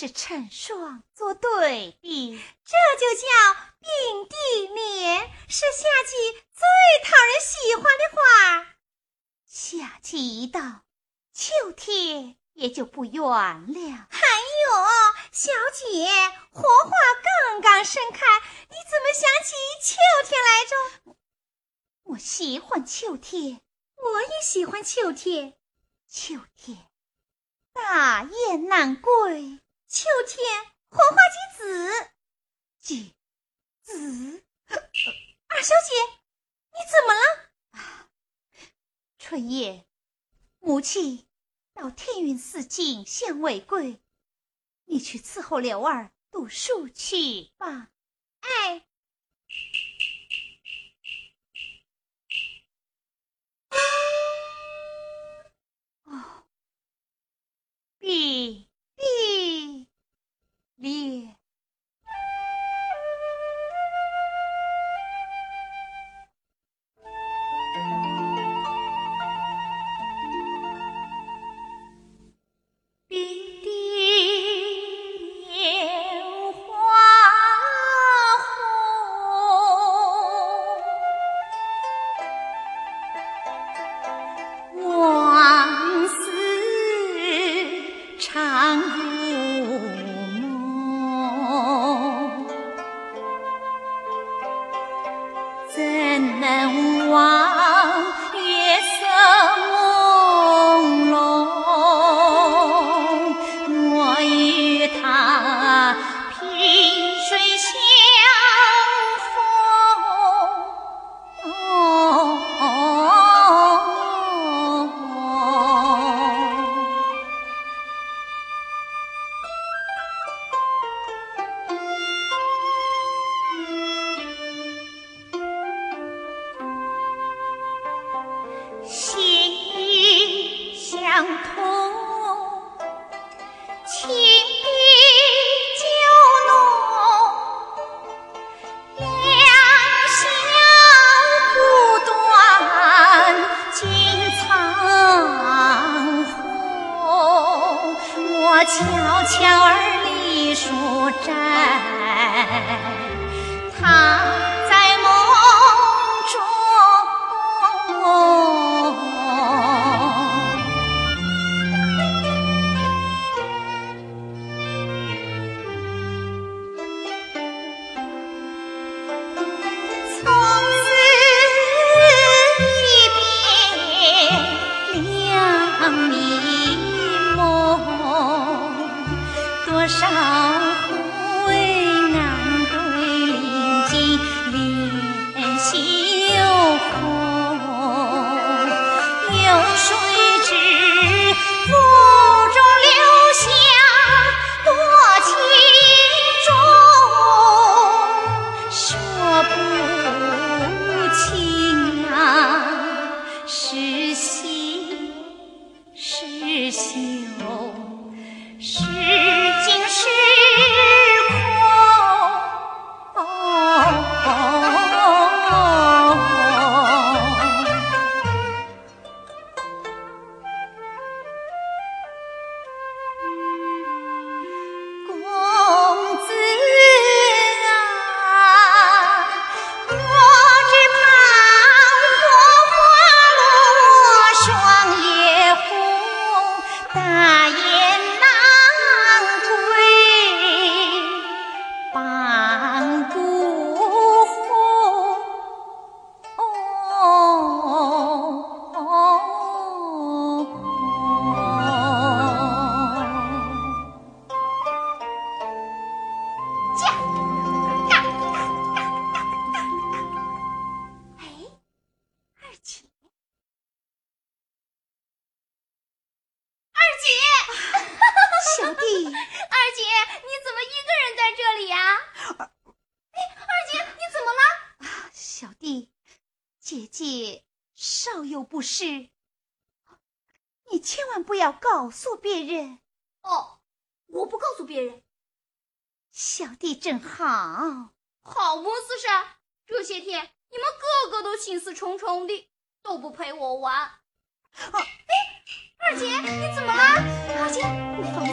是成双作对的，这就叫并蒂莲，是夏季最讨人喜欢的花。夏季一到，秋天也就不远了。还有，小姐，荷花刚刚盛开，你怎么想起秋天来着？我喜欢秋天，我也喜欢秋天。秋天，大雁南归。秋天，黄花结籽。结籽。二小姐，你怎么了？春夜，母亲到天云寺进香未归，你去伺候柳儿读书去吧。哎。哦碧碧告诉别人哦，我不告诉别人。小弟真好，好么？四是，这些天你们个个都心思重重的，都不陪我玩。哦，哎，二二姐，你怎么了？二姐，不妨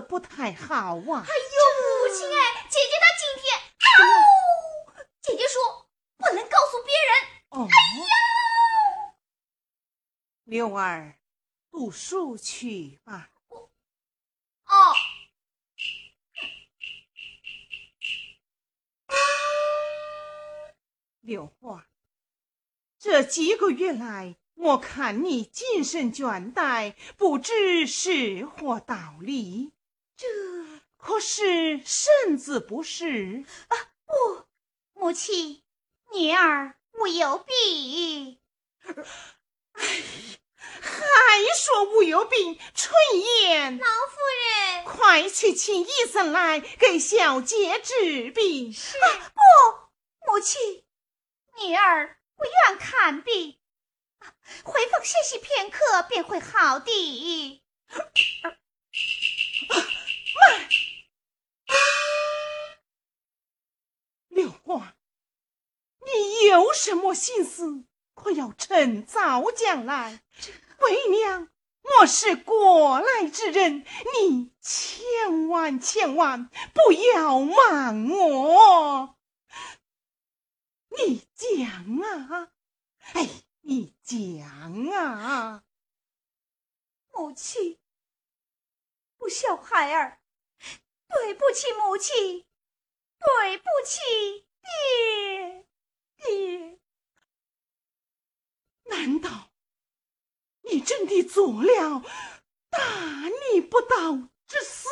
不太好啊！哎呦，母亲哎，姐姐她今天，哦，姐姐说不能告诉别人。哦，哎呦，六儿，读书去吧。哦，六花，这几个月来，我看你精神倦怠，不知是何道理。这可是甚至不是啊！不，母亲，女儿无有病。哎，还说无有病？春燕，老夫人，快去请医生来给小姐治病。是啊，不，母亲，女儿不愿看病，回房歇息片刻便会好的。慢，六花，你有什么心思？可要趁早讲来。为娘，我是过来之人，你千万千万不要瞒我。你讲啊，哎，你讲啊，母亲，不孝孩儿。对不起，母亲，对不起，爹爹。难道你真的做了大逆不道之事？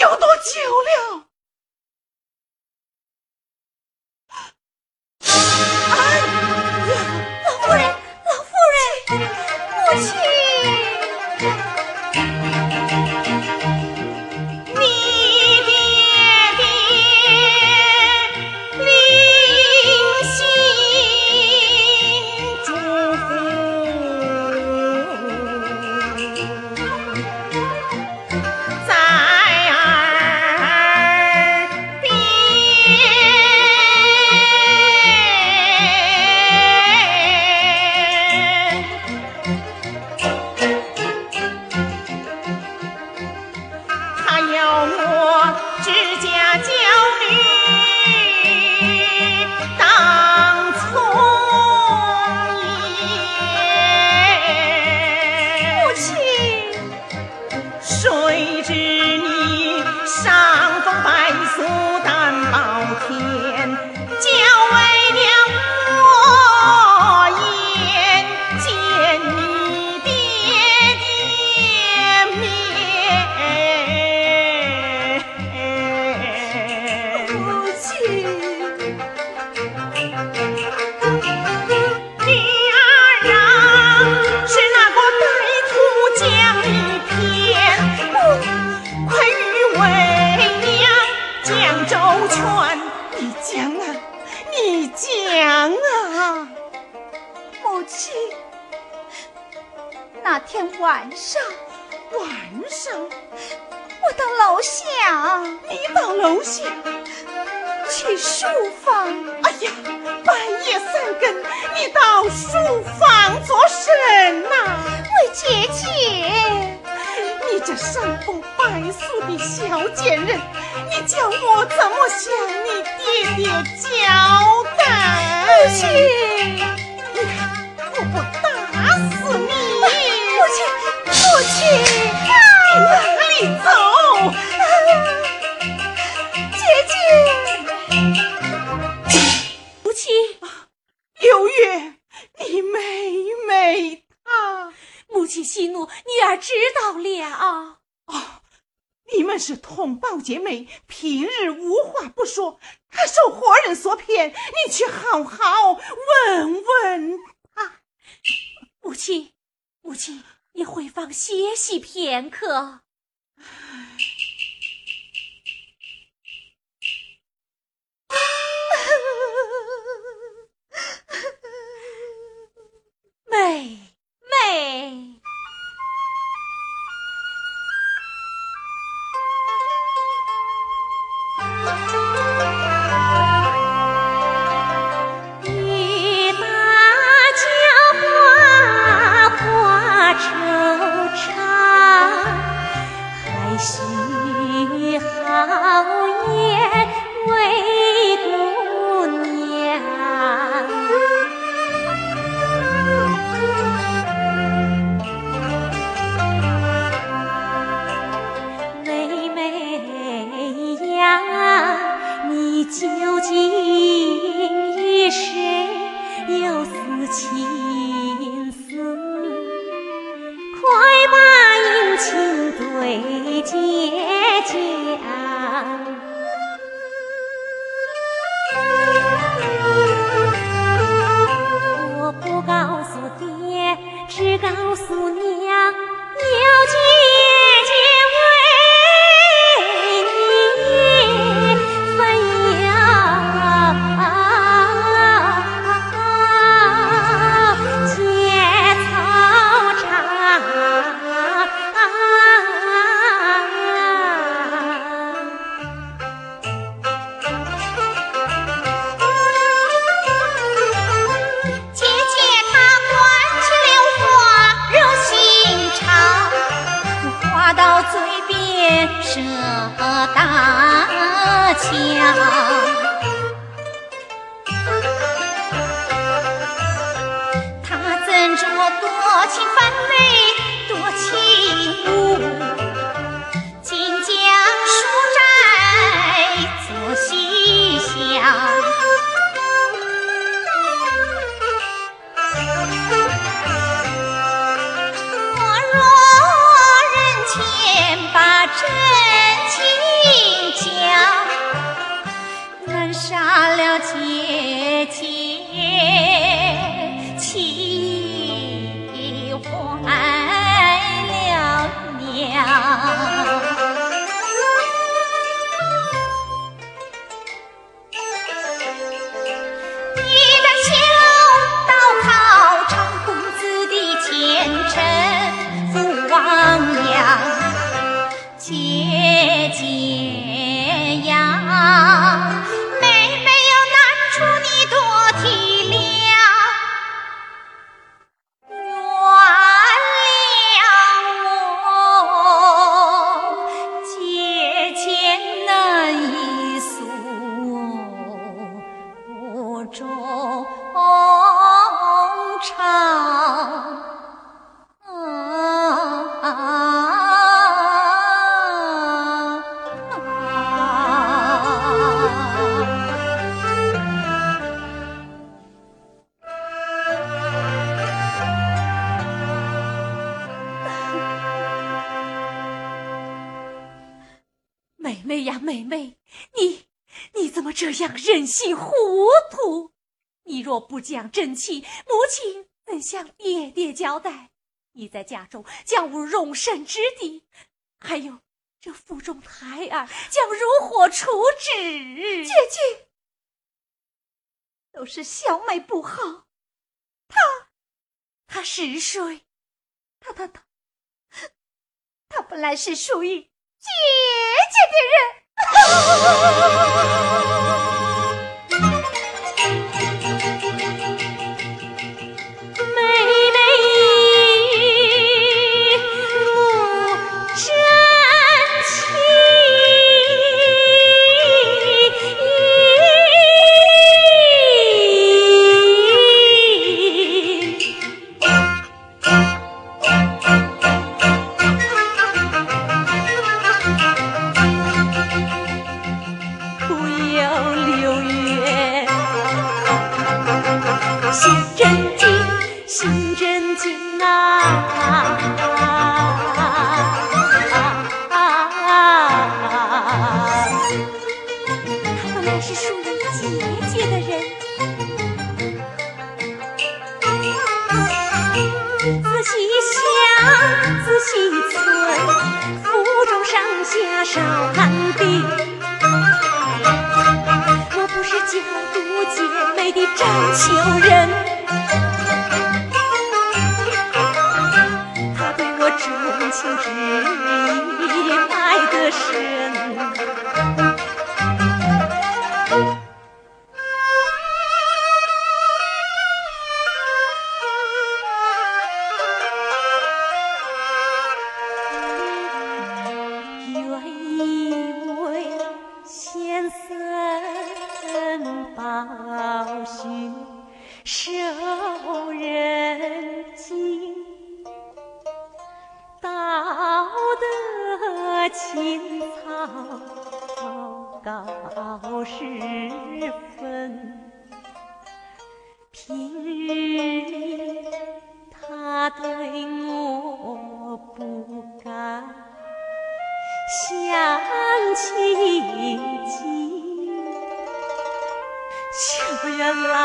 有多久了？下，你到楼下去书房。哎呀，半夜三更，你到书房做甚呐、喂？姐姐，你这山风败俗的小贱人，你叫我怎么向你爹爹交代？母亲，你看我不打死你！母亲，母亲，你哪里走？姐姐，母亲，刘月，你妹妹她。母亲息怒，女儿知道了。哦，你们是同胞姐妹，平日无话不说，她受活人所骗，你去好好问问她。母亲，母亲，你回房歇息片刻。妹 妹。妹你你怎么这样任性糊涂？你若不讲正气，母亲怎向爹爹交代？你在家中将无容身之地，还有这腹中胎儿将如何处置？姐姐，都是小妹不好。他是谁？她她她，她本来是属于姐姐的啊。啊。相亲近，秋远来。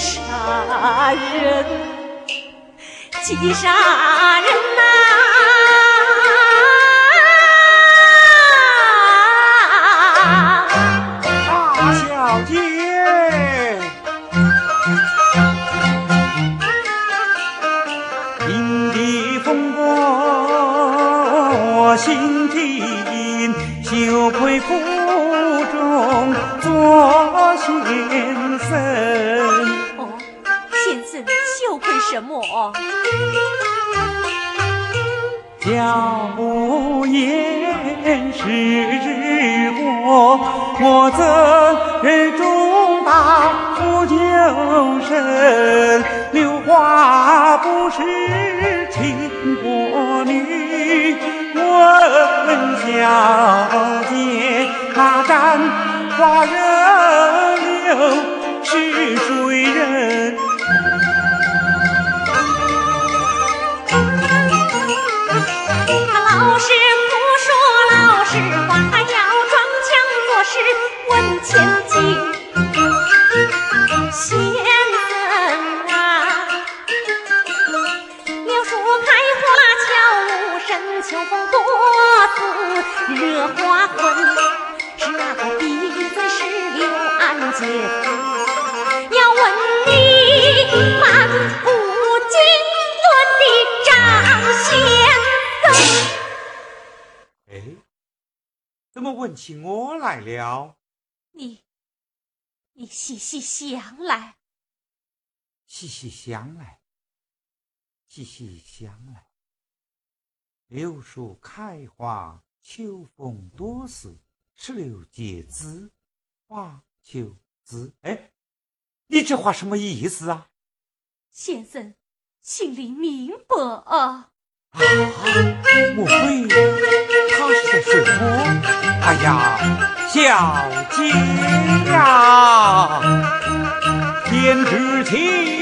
杀人，急杀天地风波心听，羞愧府中做先生先生羞愧。什么？教不言是我，我怎忍重大负救身？刘华不是小姐，那簪花人刘是谁人？老实不说老实话，还要装腔作势问钱起我来了？你，你细细想来，细细想来，细细想来。柳树开花，秋风多似，石榴结籽，花秋子。哎，你这话什么意思啊？先生，心里明白啊。啊，莫非他是在睡涡？哎呀，小鸡呀，天之梯。